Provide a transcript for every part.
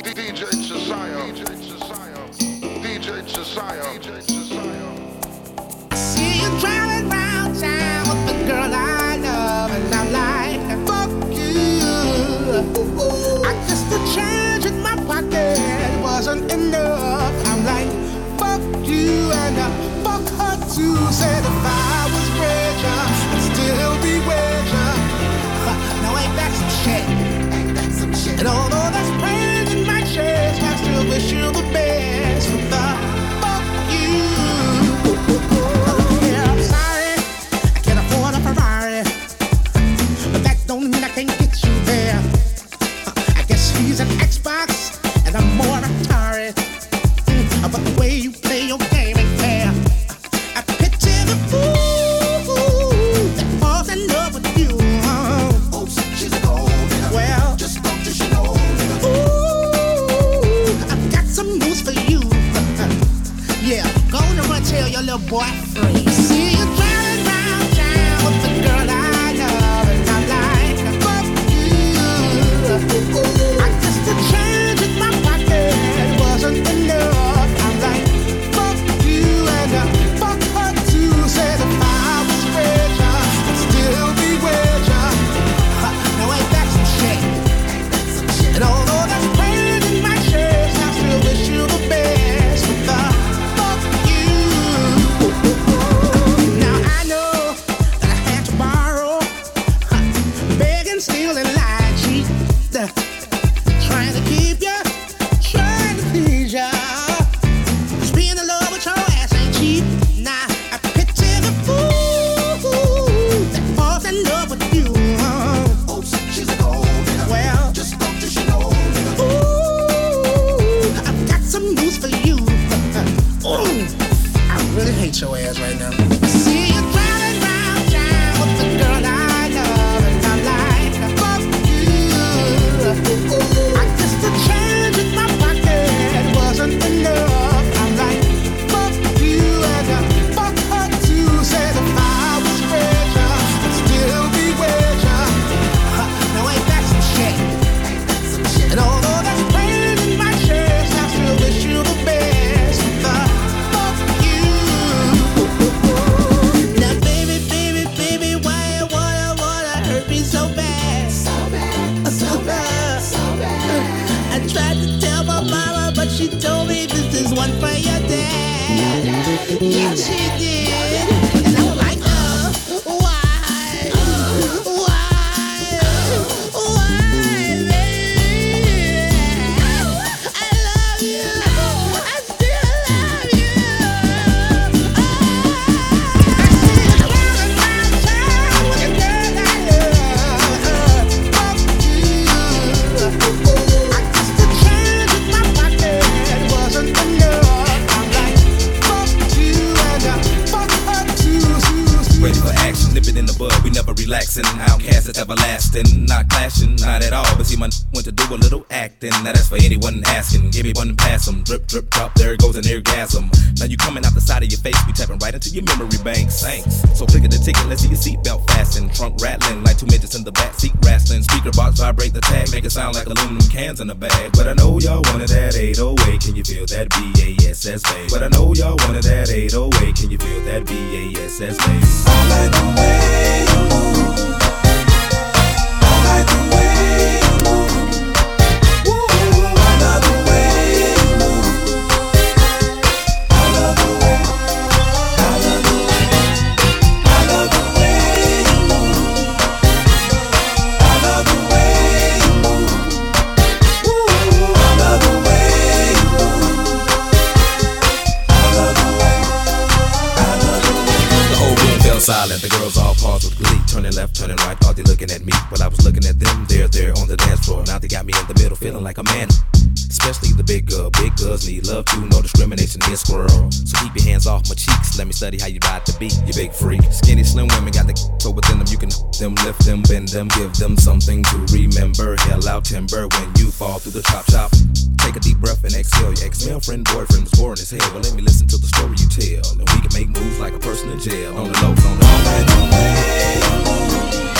DJ Jesaya. DJ Jesaya. DJ Jesaya. don't mean I can't get you. your ass right now. See you driving round town with the girl I love and I like. Fuck you. Ooh. Yes, he did. blasting, outcast is everlasting, not clashing, not at all. But see, my to do a little acting. Now that's for anyone asking. Give me one and pass them. Drip, drip, drop. There goes an orgasm. Now you coming out the side of your face. We tapping right into your memory bank. Thanks. So click at the ticket. Let's see your seatbelt fasten. Trunk rattling like two midgets in the back seat wrestling. Speaker box vibrate the tag. Make it sound like aluminum cans in a bag. But I know y'all wanted that 808. Can you feel that BASS bass? But I know y'all wanted that 808. Can you feel that BASS bass? All the way. girls need love too, no discrimination in squirrel. So keep your hands off my cheeks, let me study how you ride the beat, you big freak. Skinny, slim women got the so within them, you can them, lift them, bend them, give them something to remember. Hell out timber when you fall through the chop chop. Take a deep breath and exhale. Your ex male friend, boyfriend was boring as hell. Well, let me listen to the story you tell, and we can make moves like a person in jail. On the low, on the low.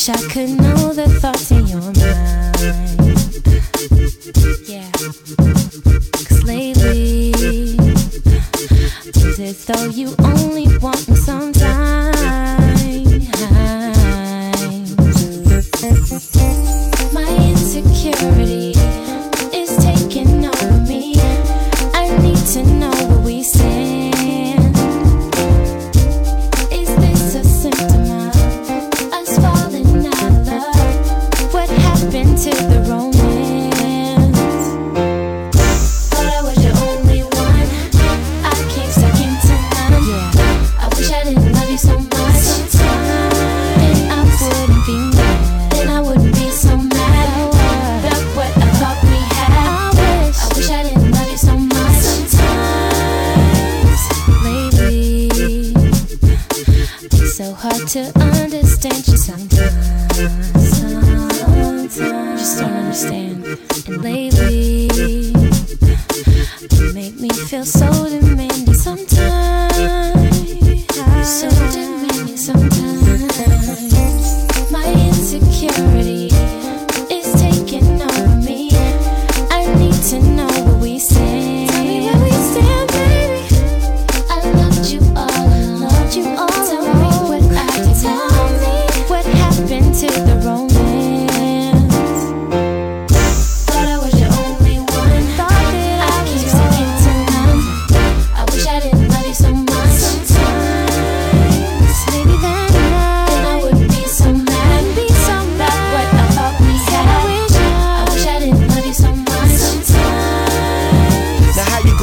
Wish I could know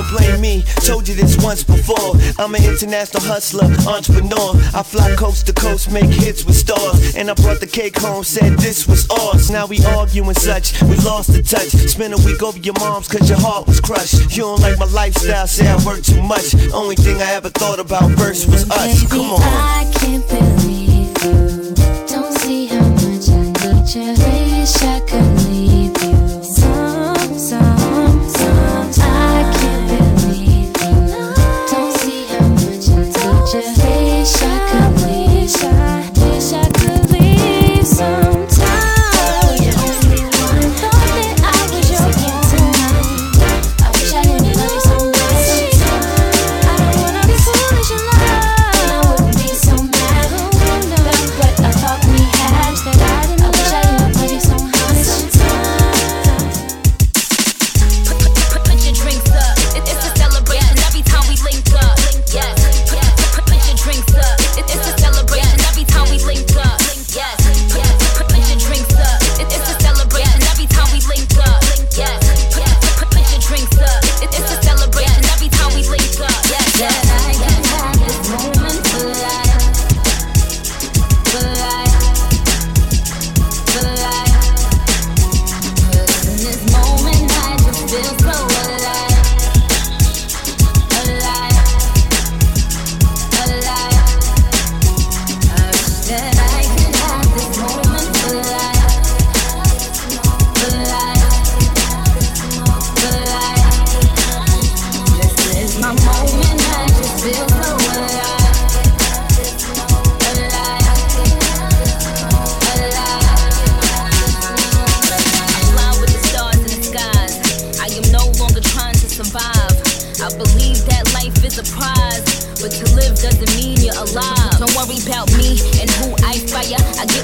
Gon' blame me? Told you this once before. I'm an international hustler, entrepreneur. I fly coast to coast, make hits with stars. And I brought the cake home, said this was ours. Now we argue and such, we lost the touch. Spent a week over your mom's cause your heart was crushed. You don't like my lifestyle, say I work too much. Only thing I ever thought about first was us. Come on. I can't believe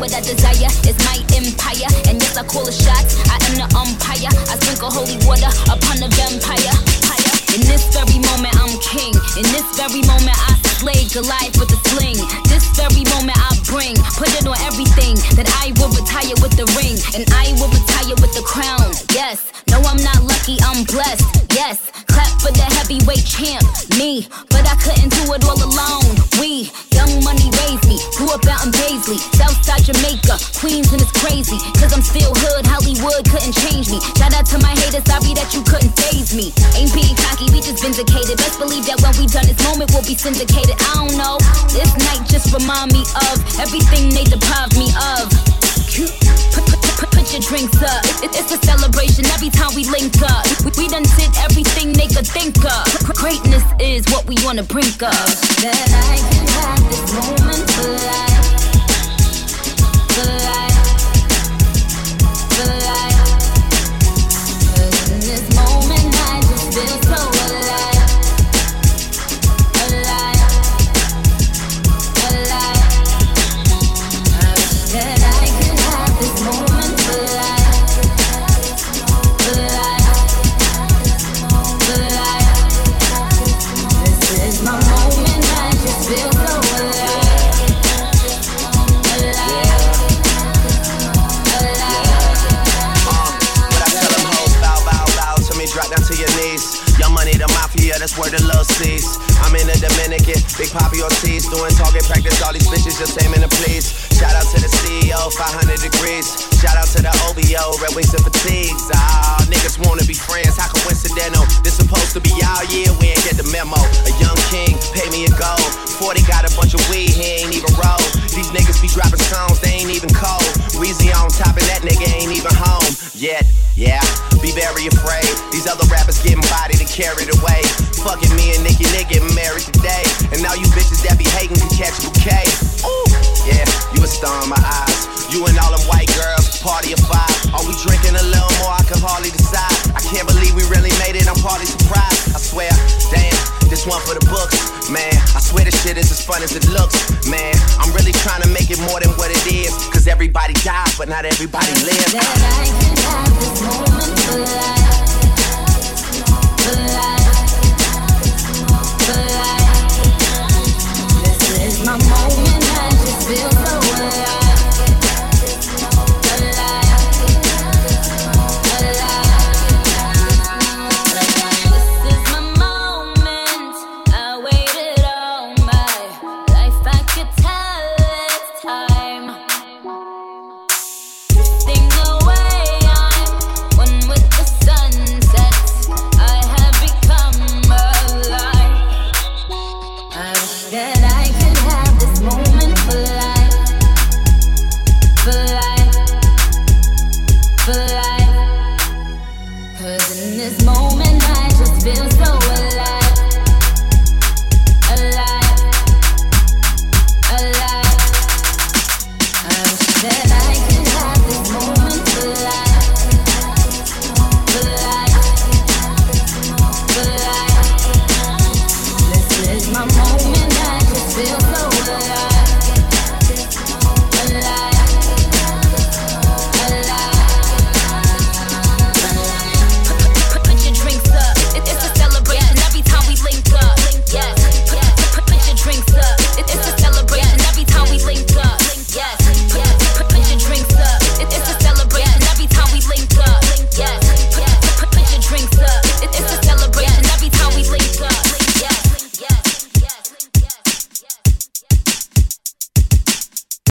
what I desire, it's my empire. And yes, I call the shots, I am the umpire. I sprinkle holy water upon the vampire. In this very moment, I'm king. In this very moment, I slay Goliath with a sling. This very moment, I bring, put it on everything. That I will retire with the ring, and I will retire with the crown. Yes, no, I'm not lucky, I'm blessed. Yes, clap for the heavyweight champ, me. But I couldn't do it all alone. Jamaica, Queens, and it's crazy. Cause I'm still hood, Hollywood couldn't change me. Shout out to my haters, sorry that you couldn't phase me. Ain't being cocky, we just vindicated. Best believe that when we done this moment, we'll be syndicated. I don't know. This night just remind me of everything they deprived me of. Put, put, your drinks up. It, it's a celebration every time we link up. We, we done did everything they could think of. Greatness is what we wanna brink of. That I can have this moment for life the. poppy Ortiz doing target practice. All these bitches just aiming to please. Shout out to the CEO, 500 degrees. Shout out to the OVO, Red Wings and Fatigues. Ah, niggas wanna be friends, how coincidental? This supposed to be all year, we ain't get the memo. A young king, pay me in gold. 40 got a bunch of weed, he ain't even roll. These niggas be dropping songs, they ain't even cold. Weezy on top of that nigga ain't even home yet. Yeah, be very afraid. These other rappers getting body and carried away fucking me and Nicki they get married today. And now you bitches that be hating can catch a bouquet. Ooh, yeah, you a star in my eyes. You and all them white girls, party of five. Are we drinking a little more? I can hardly decide. I can't believe we really made it. I'm partly surprised. I swear, damn, this one for the books, man. I swear this shit is as fun as it looks, man. I'm really trying to make it more than what it is. Cause everybody dies, but not everybody lives. That I can have this moment for life.